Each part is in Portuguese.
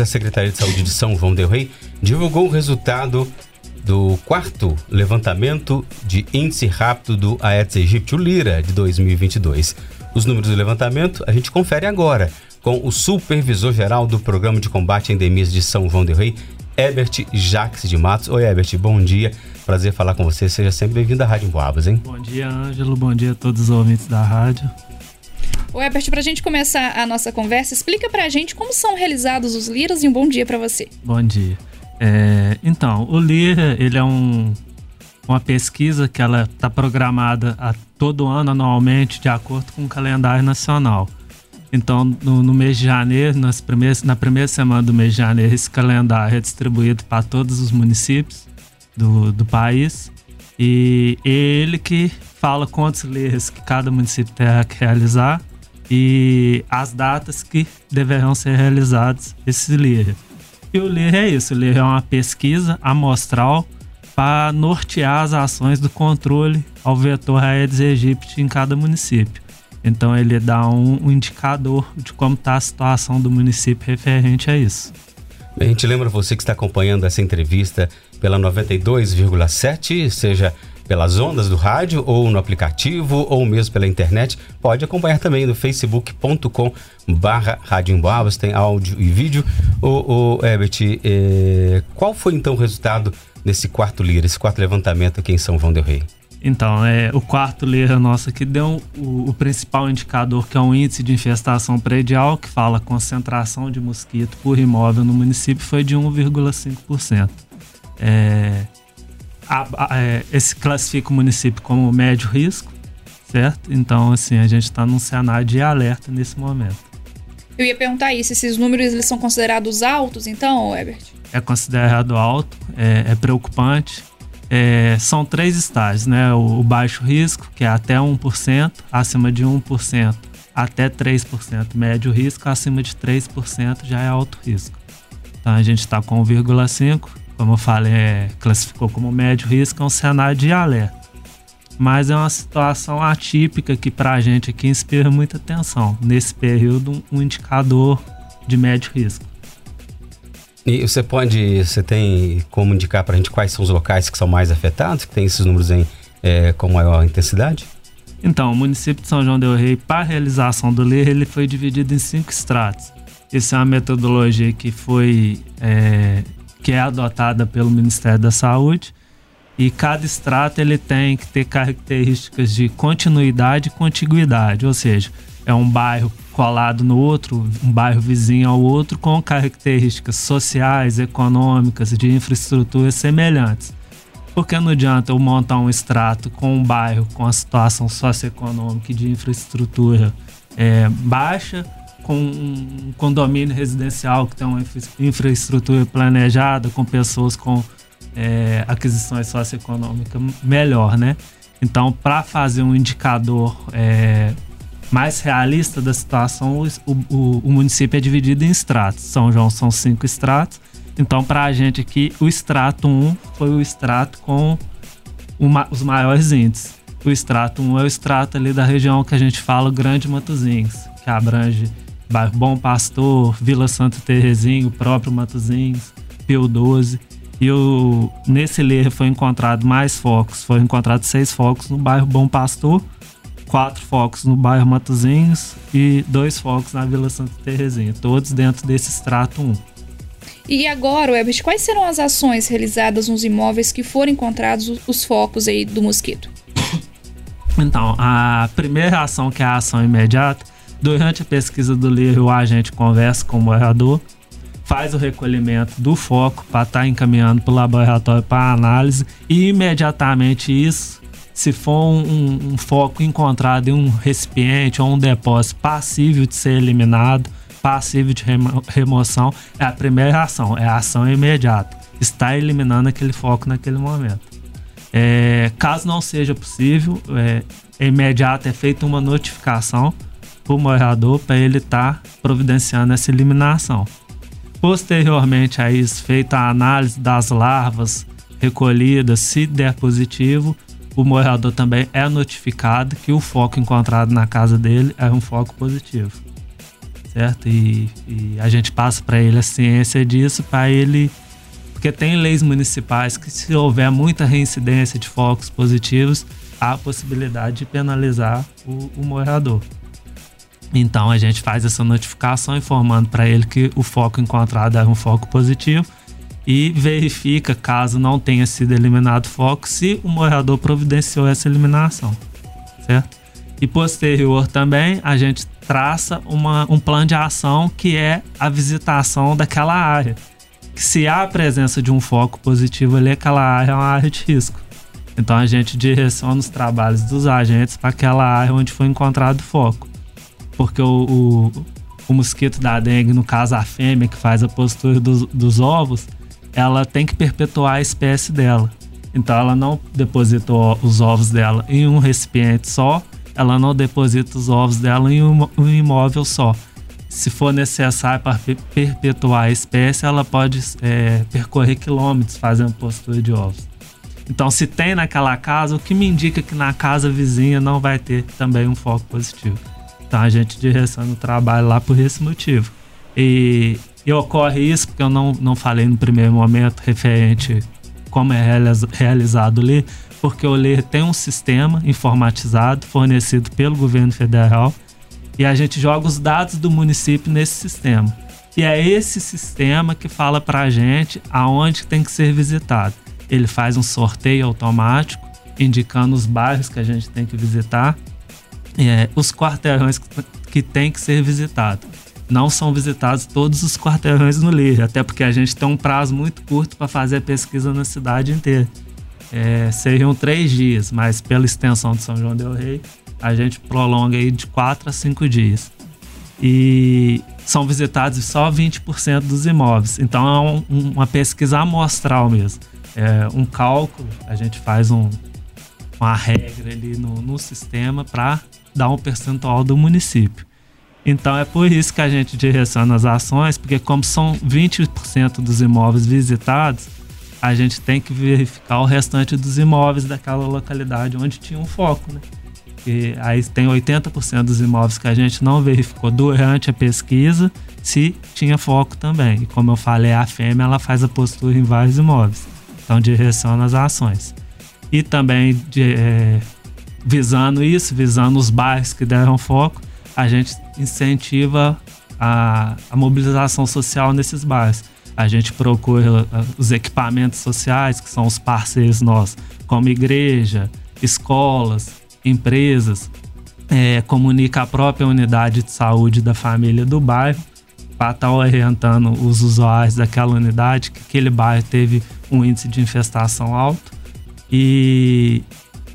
A Secretaria de Saúde de São João del Rei divulgou o resultado do quarto levantamento de índice rápido do Aedes aegypti, o Lira, de 2022. Os números do levantamento a gente confere agora com o supervisor-geral do Programa de Combate a Endemias de São João del Rei, Ebert Jacques de Matos. Oi, Ebert, bom dia. Prazer falar com você. Seja sempre bem-vindo à Rádio Emboabas, hein? Bom dia, Ângelo. Bom dia a todos os ouvintes da rádio. O Ebert, para a gente começar a nossa conversa, explica para a gente como são realizados os liras e um bom dia para você. Bom dia. É, então, o LIRA, ele é um, uma pesquisa que ela está programada a todo ano, anualmente, de acordo com o calendário nacional. Então, no, no, mês de janeiro, nas primeiras, na primeira semana do mês de janeiro, esse calendário é distribuído para todos os municípios do, do país. E ele que fala quantos leis que cada município tem que realizar e as datas que deverão ser realizados esses LIR. E o LIR é isso, o LIR é uma pesquisa amostral para nortear as ações do controle ao vetor Aedes aegypti em cada município. Então ele dá um, um indicador de como está a situação do município referente a isso. A gente lembra você que está acompanhando essa entrevista pela 92,7, seja pelas ondas do rádio ou no aplicativo ou mesmo pela internet. Pode acompanhar também no facebook.com barra Rádio tem áudio e vídeo. O, o Herbert, eh, qual foi então o resultado desse quarto Lira, esse quarto levantamento aqui em São João del Rei? Então, é, o quarto leira nosso aqui deu o, o, principal indicador, que é o índice de infestação predial, que fala concentração de mosquito por imóvel no município, foi de 1,5%. É, é, esse classifica o município como médio risco, certo? Então, assim, a gente está num cenário de alerta nesse momento. Eu ia perguntar isso, esses números eles são considerados altos, então, Herbert? É considerado alto, é, é preocupante é, são três estágios, né? O, o, baixo risco, que é até 1%, acima de 1%, até 3%. Médio risco, acima de 3% já é alto risco. Então a gente está com 1,5%, como eu falei, é, classificou como médio risco, é um cenário de alerta. Mas é uma situação atípica que para a gente aqui inspira muita atenção. Nesse período, um indicador de médio risco. E você pode, você tem como indicar para a gente quais são os locais que são mais afetados, que tem esses números em, é, com maior intensidade? Então, o município de São João del Rei, para a realização do LER, ele foi dividido em cinco estratos. Essa é uma metodologia que foi é, que é adotada pelo Ministério da Saúde e cada extrato ele tem que ter características de continuidade e contiguidade, ou seja, é um bairro colado no outro, um bairro vizinho ao outro, com características sociais, econômicas, de infraestrutura semelhantes. Porque não adianta eu montar um extrato com um bairro com a situação socioeconômica e de infraestrutura é, baixa, com um condomínio residencial que tem uma infraestrutura planejada, com pessoas com é, aquisições socioeconômicas melhor, né? Então, para fazer um indicador é, mais realista da situação, o, o, o, município é dividido em estratos. São João são cinco estratos. Então, para a gente aqui, o extrato 1 foi o extrato com uma, os maiores índices. O extrato 1 é o extrato ali da região que a gente fala Grande Matozinhos, que abrange bairro Bom Pastor, Vila Santa Terezinha, o próprio Matozinhos, Pio 12. E o, nesse ler foi encontrado mais focos, foram encontrados seis focos no bairro Bom Pastor, quatro focos no bairro Matozinhos e dois focos na Vila Santa Terezinha, todos dentro desse extrato 1. E agora, Webert, quais serão as ações realizadas nos imóveis que forem encontrados os focos aí do mosquito? Então, a primeira ação, que é a ação imediata, durante a pesquisa do livro, o agente conversa com o morador, faz o recolhimento do foco para estar tá encaminhando para o laboratório para análise e imediatamente isso se for um, um, foco encontrado em um recipiente ou um depósito passível de ser eliminado, passível de remo remoção, é a primeira ação, é a ação imediata. Está eliminando aquele foco naquele momento. É, caso não seja possível, é, imediato é feita uma notificação para o morador para ele estar tá providenciando essa eliminação. Posteriormente a isso, feita a análise das larvas recolhidas, se der positivo, o morador também é notificado que o foco encontrado na casa dele é um foco positivo. certo? E, e a gente passa para ele a ciência disso, para ele. Porque tem leis municipais que, se houver muita reincidência de focos positivos, há a possibilidade de penalizar o, o morador. Então a gente faz essa notificação informando para ele que o foco encontrado é um foco positivo e verifica caso não tenha sido eliminado foco se o morador providenciou essa eliminação, certo? E posterior também a gente traça uma, um plano de ação que é a visitação daquela área. Que se há a presença de um foco positivo ali, aquela área é uma área de risco. Então a gente direciona os trabalhos dos agentes para aquela área onde foi encontrado o foco. Porque o, o, o, mosquito da dengue, no caso a fêmea que faz a postura dos, dos ovos, ela tem que perpetuar a espécie dela. Então ela não deposita os ovos dela em um recipiente só, ela não deposita os ovos dela em um, um imóvel só. Se for necessário para perpetuar a espécie, ela pode é, percorrer quilômetros fazendo postura de ovos. Então, se tem naquela casa, o que me indica que na casa vizinha não vai ter também um foco positivo. Então, a gente direciona o trabalho lá por esse motivo. E, e ocorre isso porque eu não, não falei no primeiro momento referente como é realizado ali, porque o LER tem um sistema informatizado fornecido pelo governo federal e a gente joga os dados do município nesse sistema. E é esse sistema que fala para a gente aonde tem que ser visitado. Ele faz um sorteio automático, indicando os bairros que a gente tem que visitar, é, os quarteirões que tem que ser visitado. Não são visitados todos os quarteirões no LIR, até porque a gente tem um prazo muito curto para fazer a pesquisa na cidade inteira é, seriam três dias, mas pela extensão de São João del Rei, a gente prolonga aí de quatro a cinco dias. E são visitados só 20% dos imóveis. Então é um, uma pesquisa amostral mesmo. É um cálculo, a gente faz um, uma regra ali no, no sistema para dar um percentual do município. Então é por isso que a gente direciona as ações, porque como são 20% dos imóveis visitados, a gente tem que verificar o restante dos imóveis daquela localidade onde tinha um foco, né? E aí tem 80% dos imóveis que a gente não verificou durante a pesquisa se tinha foco também. E como eu falei, a fêmea ela faz a postura em vários imóveis. Então direciona as ações. E também de, é, visando isso, visando os bairros que deram foco, a gente incentiva a, a mobilização social nesses bairros. A gente procura ah, os equipamentos sociais, que são os parceiros nossos, como igreja, escolas, empresas, é, comunica a própria unidade de saúde da família do bairro para estar tá orientando os usuários daquela unidade que aquele bairro teve um índice de infestação alto e,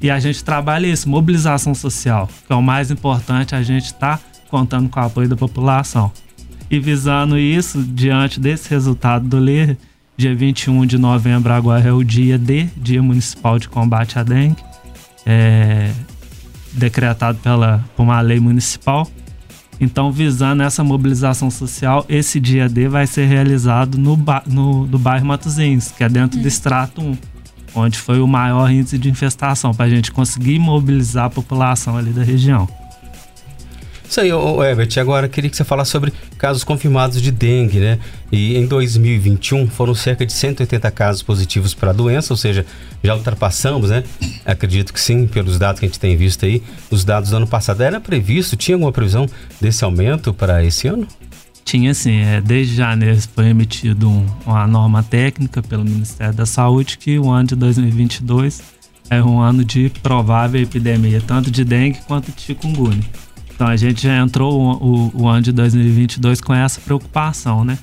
e a gente trabalha isso, mobilização social, que é o mais importante, a gente está contando com o apoio da população. E visando isso, diante desse resultado do LER, dia 21 de novembro agora é o dia D, Dia Municipal de Combate à Dengue, é, decretado pela, por uma lei municipal. Então, visando essa mobilização social, esse dia D vai ser realizado no, no, no bairro Matozinhos, que é dentro do extrato 1, onde foi o maior índice de infestação, para a gente conseguir mobilizar a população ali da região. Isso aí, ô Ebert, agora queria que você falasse sobre casos confirmados de dengue, né? E em 2021 foram cerca de 180 casos positivos para a doença, ou seja, já ultrapassamos, né? Acredito que sim, pelos dados que a gente tem visto aí. Os dados do ano passado era previsto, tinha alguma previsão desse aumento para esse ano? Tinha sim, é, desde janeiro foi emitido um, uma norma técnica pelo Ministério da Saúde que o ano de 2022 é um ano de provável epidemia, tanto de dengue quanto de chikungunya. Então a gente já entrou o, o, o ano de 2022 com essa preocupação, né?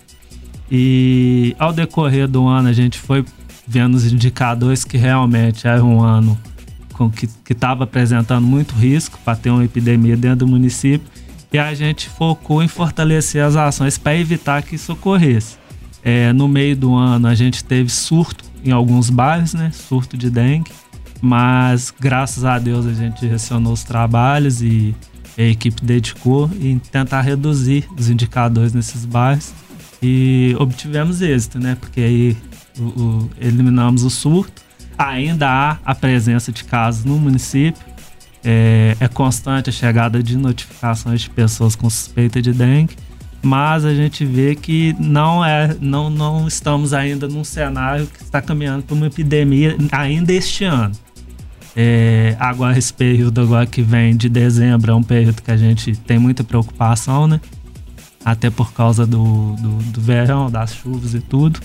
E ao decorrer do ano a gente foi vendo os indicadores que realmente era um ano com que estava apresentando muito risco para ter uma epidemia dentro do município e a gente focou em fortalecer as ações para evitar que isso ocorresse. É, no meio do ano a gente teve surto em alguns bairros, né? Surto de dengue, mas graças a Deus a gente direcionou os trabalhos e a equipe dedicou em tentar reduzir os indicadores nesses bairros e obtivemos êxito, né? Porque aí o, o, eliminamos o surto. Ainda há a presença de casos no município. É, é, constante a chegada de notificações de pessoas com suspeita de dengue, mas a gente vê que não é, não, não estamos ainda num cenário que está caminhando para uma epidemia ainda este ano. É, agora esse período agora que vem de dezembro é um período que a gente tem muita preocupação, né? Até por causa do, do, do verão, das chuvas e tudo.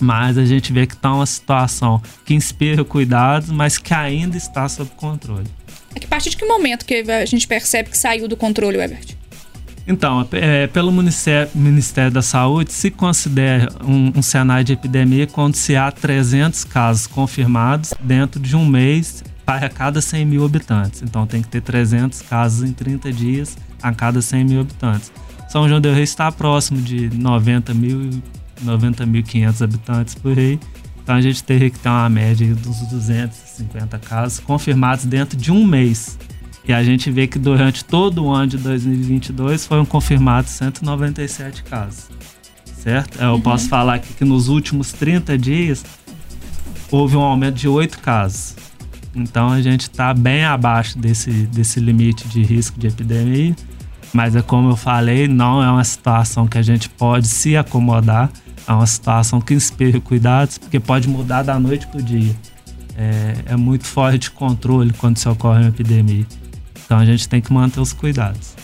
Mas a gente vê que está uma situação que inspira cuidados, mas que ainda está sob controle. A partir de que momento que a gente percebe que saiu do controle, Ebert? Então, é, pelo Ministério, Ministério, da Saúde, se considera um, um, cenário de epidemia quando se há 300 casos confirmados dentro de um mês para cada 100 mil habitantes. Então, tem que ter 300 casos em 30 dias a cada 100 mil habitantes. São João del Rei está próximo de 90 mil, 90.500 habitantes por aí. Então, a gente teria que ter uma média dos 250 casos confirmados dentro de um mês. E a gente vê que durante todo o ano de 2022 foram confirmados 197 casos. Certo? Eu uhum. posso falar aqui que nos últimos 30 dias houve um aumento de 8 casos. Então a gente está bem abaixo desse, desse limite de risco de epidemia. Mas é como eu falei, não é uma situação que a gente pode se acomodar. É uma situação que inspira cuidados, porque pode mudar da noite para o dia. É, é muito fora de controle quando se ocorre uma epidemia. Então a gente tem que manter os cuidados.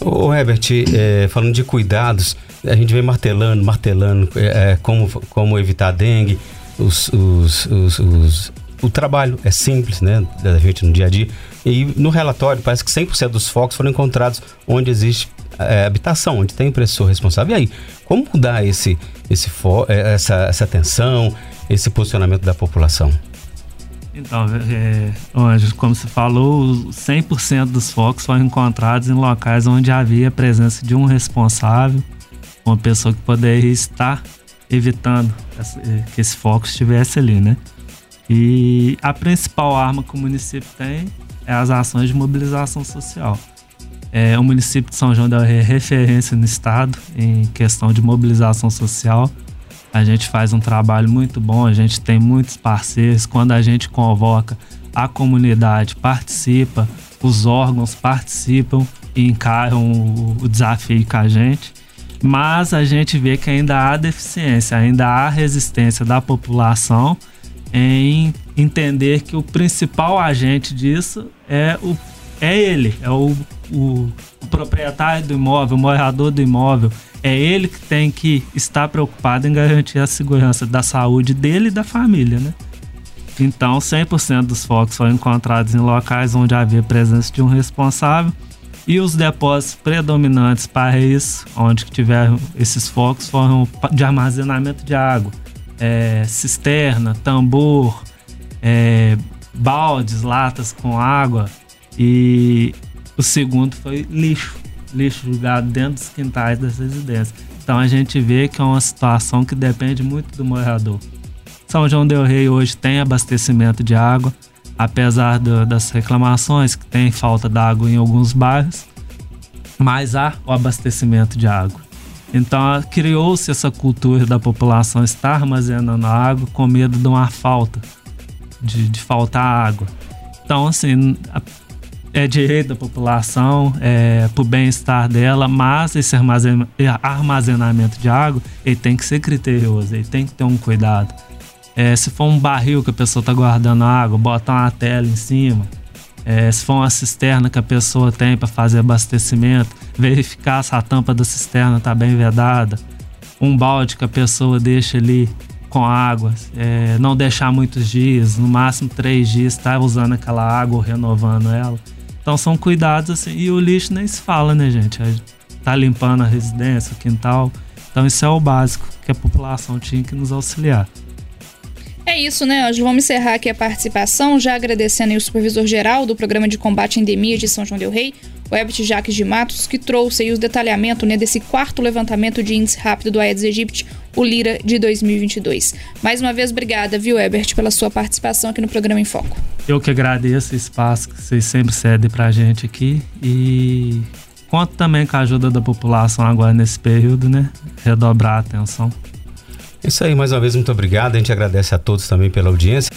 Ô Herbert, é, falando de cuidados, a gente vem martelando, martelando é, é, como, como evitar dengue, os, os, os, os, o trabalho é simples, né, da gente no dia a dia. E no relatório parece que 100% dos focos foram encontrados onde existe é, habitação, onde tem impressor responsável. E aí, como mudar esse, esse é, essa, essa atenção, esse posicionamento da população? Então, é, como você falou, 100% dos focos foram encontrados em locais onde havia a presença de um responsável, uma pessoa que poderia estar evitando é, que esse foco estivesse ali, né? E a principal arma que o município tem é as ações de mobilização social. É, o município de São João da é referência no estado em questão de mobilização social. A gente faz um trabalho muito bom, a gente tem muitos parceiros. Quando a gente convoca, a comunidade participa, os órgãos participam e encaram o, o desafio com a gente. Mas a gente vê que ainda há deficiência, ainda há resistência da população em entender que o principal agente disso é, o, é ele, é o, o, proprietário do imóvel, o morador do imóvel, é ele que tem que estar preocupado em garantir a segurança da saúde dele e da família, né? Então, 100% dos focos foram encontrados em locais onde havia presença de um responsável e os depósitos predominantes para isso, onde tiveram esses focos, foram de armazenamento de água, é, cisterna, tambor, é, baldes, latas com água e o segundo foi lixo lixo jogado dentro dos quintais das residências. Então a gente vê que é uma situação que depende muito do morador. São João del Rei hoje tem abastecimento de água, apesar do, das reclamações que tem falta de água em alguns bairros, mas há o abastecimento de água. Então criou-se essa cultura da população estar armazenando água com medo de uma falta, de, de faltar água. Então, assim, é direito da população, é, para o bem-estar dela, mas esse armazenamento de água ele tem que ser criterioso, ele tem que ter um cuidado. É, se for um barril que a pessoa está guardando água, bota uma tela em cima. É, se for uma cisterna que a pessoa tem para fazer abastecimento, verificar se a tampa da cisterna está bem vedada. Um balde que a pessoa deixa ali com água, é, não deixar muitos dias, no máximo três dias, estar tá usando aquela água ou renovando ela. Então são cuidados assim. E o lixo nem se fala, né, gente? Tá limpando a residência, o quintal. Então isso é o básico que a população tinha que nos auxiliar. É isso, né, Anjo? Vamos encerrar aqui a participação, já agradecendo o supervisor-geral do Programa de Combate à Endemia de São João del Rei, o Herbert Jacques de Matos, que trouxe os detalhamentos né, desse quarto levantamento de índice rápido do Aedes aegypti, o Lira de 2022. Mais uma vez, obrigada, viu, Herbert, pela sua participação aqui no programa em Foco. Eu que agradeço o espaço que vocês sempre cedem para a gente aqui e conto também com a ajuda da população agora nesse período, né? Redobrar a atenção. Isso aí, mais uma vez, muito obrigado. A gente agradece a todos também pela audiência.